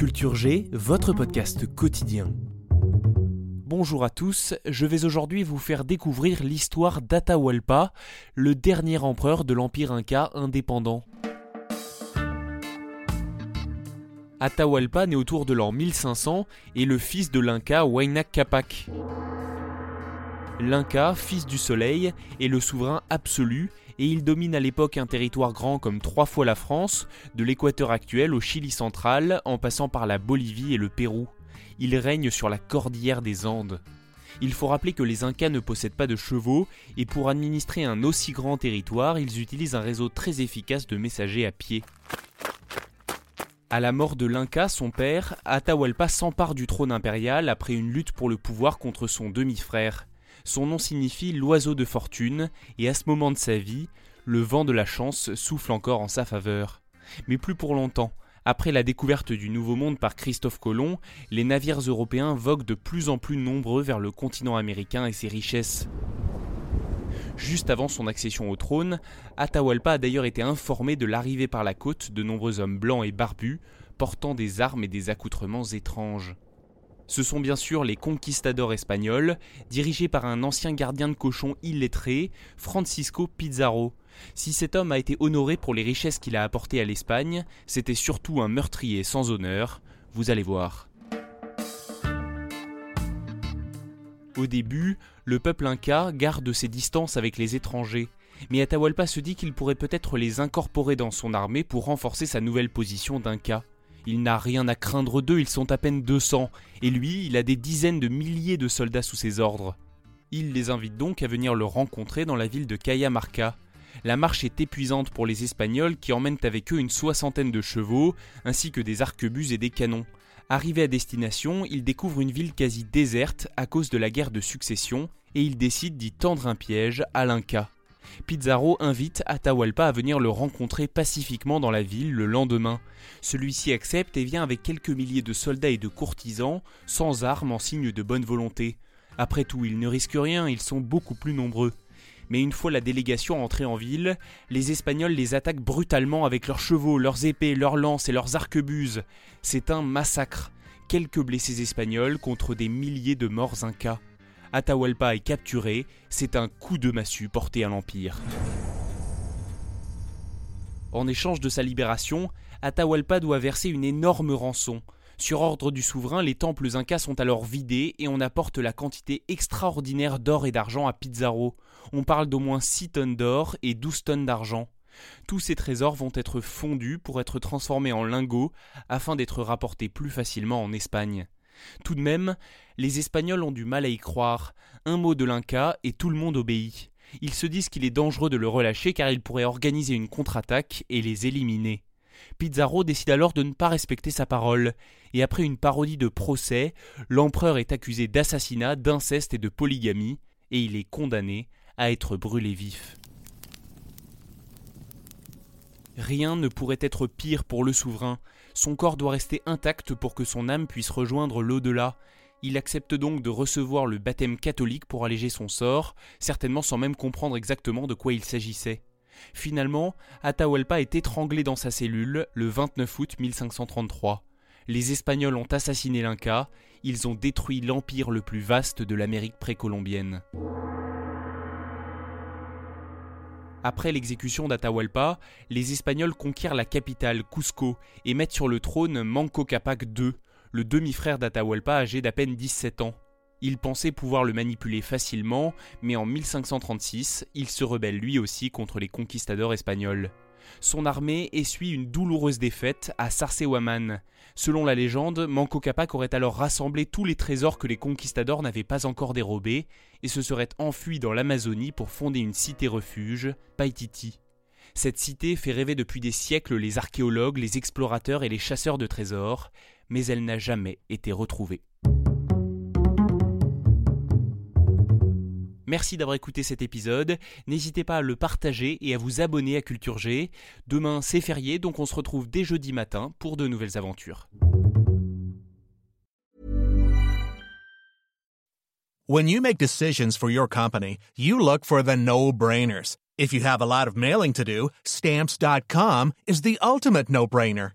Culture G, votre podcast quotidien. Bonjour à tous, je vais aujourd'hui vous faire découvrir l'histoire d'Atahualpa, le dernier empereur de l'Empire Inca indépendant. Atahualpa naît autour de l'an 1500 et le fils de l'Inca Huayna Capac. L'Inca, fils du soleil, est le souverain absolu et il domine à l'époque un territoire grand comme trois fois la France, de l'équateur actuel au Chili central, en passant par la Bolivie et le Pérou. Il règne sur la cordillère des Andes. Il faut rappeler que les Incas ne possèdent pas de chevaux et pour administrer un aussi grand territoire, ils utilisent un réseau très efficace de messagers à pied. À la mort de l'Inca, son père, Atahualpa s'empare du trône impérial après une lutte pour le pouvoir contre son demi-frère. Son nom signifie l'oiseau de fortune, et à ce moment de sa vie, le vent de la chance souffle encore en sa faveur. Mais plus pour longtemps. Après la découverte du Nouveau Monde par Christophe Colomb, les navires européens voguent de plus en plus nombreux vers le continent américain et ses richesses. Juste avant son accession au trône, Atahualpa a d'ailleurs été informé de l'arrivée par la côte de nombreux hommes blancs et barbus, portant des armes et des accoutrements étranges. Ce sont bien sûr les conquistadors espagnols, dirigés par un ancien gardien de cochon illettré, Francisco Pizarro. Si cet homme a été honoré pour les richesses qu'il a apportées à l'Espagne, c'était surtout un meurtrier sans honneur, vous allez voir. Au début, le peuple inca garde ses distances avec les étrangers, mais Atahualpa se dit qu'il pourrait peut-être les incorporer dans son armée pour renforcer sa nouvelle position d'inca. Il n'a rien à craindre d'eux, ils sont à peine 200, et lui, il a des dizaines de milliers de soldats sous ses ordres. Il les invite donc à venir le rencontrer dans la ville de Cayamarca. La marche est épuisante pour les Espagnols qui emmènent avec eux une soixantaine de chevaux, ainsi que des arquebuses et des canons. Arrivé à destination, il découvre une ville quasi déserte à cause de la guerre de succession, et il décide d'y tendre un piège à l'Inca. Pizarro invite Atahualpa à venir le rencontrer pacifiquement dans la ville le lendemain. Celui-ci accepte et vient avec quelques milliers de soldats et de courtisans, sans armes en signe de bonne volonté. Après tout, ils ne risquent rien, ils sont beaucoup plus nombreux. Mais une fois la délégation entrée en ville, les Espagnols les attaquent brutalement avec leurs chevaux, leurs épées, leurs lances et leurs arquebuses. C'est un massacre. Quelques blessés espagnols contre des milliers de morts incas. Atahualpa est capturé, c'est un coup de massue porté à l'Empire. En échange de sa libération, Atahualpa doit verser une énorme rançon. Sur ordre du souverain, les temples incas sont alors vidés et on apporte la quantité extraordinaire d'or et d'argent à Pizarro. On parle d'au moins 6 tonnes d'or et 12 tonnes d'argent. Tous ces trésors vont être fondus pour être transformés en lingots afin d'être rapportés plus facilement en Espagne. Tout de même, les Espagnols ont du mal à y croire. Un mot de l'Inca et tout le monde obéit. Ils se disent qu'il est dangereux de le relâcher car il pourrait organiser une contre-attaque et les éliminer. Pizarro décide alors de ne pas respecter sa parole, et après une parodie de procès, l'empereur est accusé d'assassinat, d'inceste et de polygamie, et il est condamné à être brûlé vif. Rien ne pourrait être pire pour le souverain. Son corps doit rester intact pour que son âme puisse rejoindre l'au-delà. Il accepte donc de recevoir le baptême catholique pour alléger son sort, certainement sans même comprendre exactement de quoi il s'agissait. Finalement, Atahualpa est étranglé dans sa cellule le 29 août 1533. Les Espagnols ont assassiné l'Inca, ils ont détruit l'empire le plus vaste de l'Amérique précolombienne. Après l'exécution d'Atahualpa, les Espagnols conquièrent la capitale, Cusco, et mettent sur le trône Manco Capac II, le demi-frère d'Atahualpa âgé d'à peine 17 ans. Ils pensaient pouvoir le manipuler facilement, mais en 1536, il se rebelle lui aussi contre les conquistadors espagnols. Son armée essuie une douloureuse défaite à Sarsewaman. Selon la légende, Manco Capac aurait alors rassemblé tous les trésors que les conquistadors n'avaient pas encore dérobés et se serait enfui dans l'Amazonie pour fonder une cité-refuge, Paititi. Cette cité fait rêver depuis des siècles les archéologues, les explorateurs et les chasseurs de trésors, mais elle n'a jamais été retrouvée. Merci d'avoir écouté cet épisode. N'hésitez pas à le partager et à vous abonner à Culture G. Demain, c'est férié, donc on se retrouve dès jeudi matin pour de nouvelles aventures. When you make decisions for your company, you look for the no-brainers. If you have a lot of mailing to do, stamps.com is the ultimate no-brainer.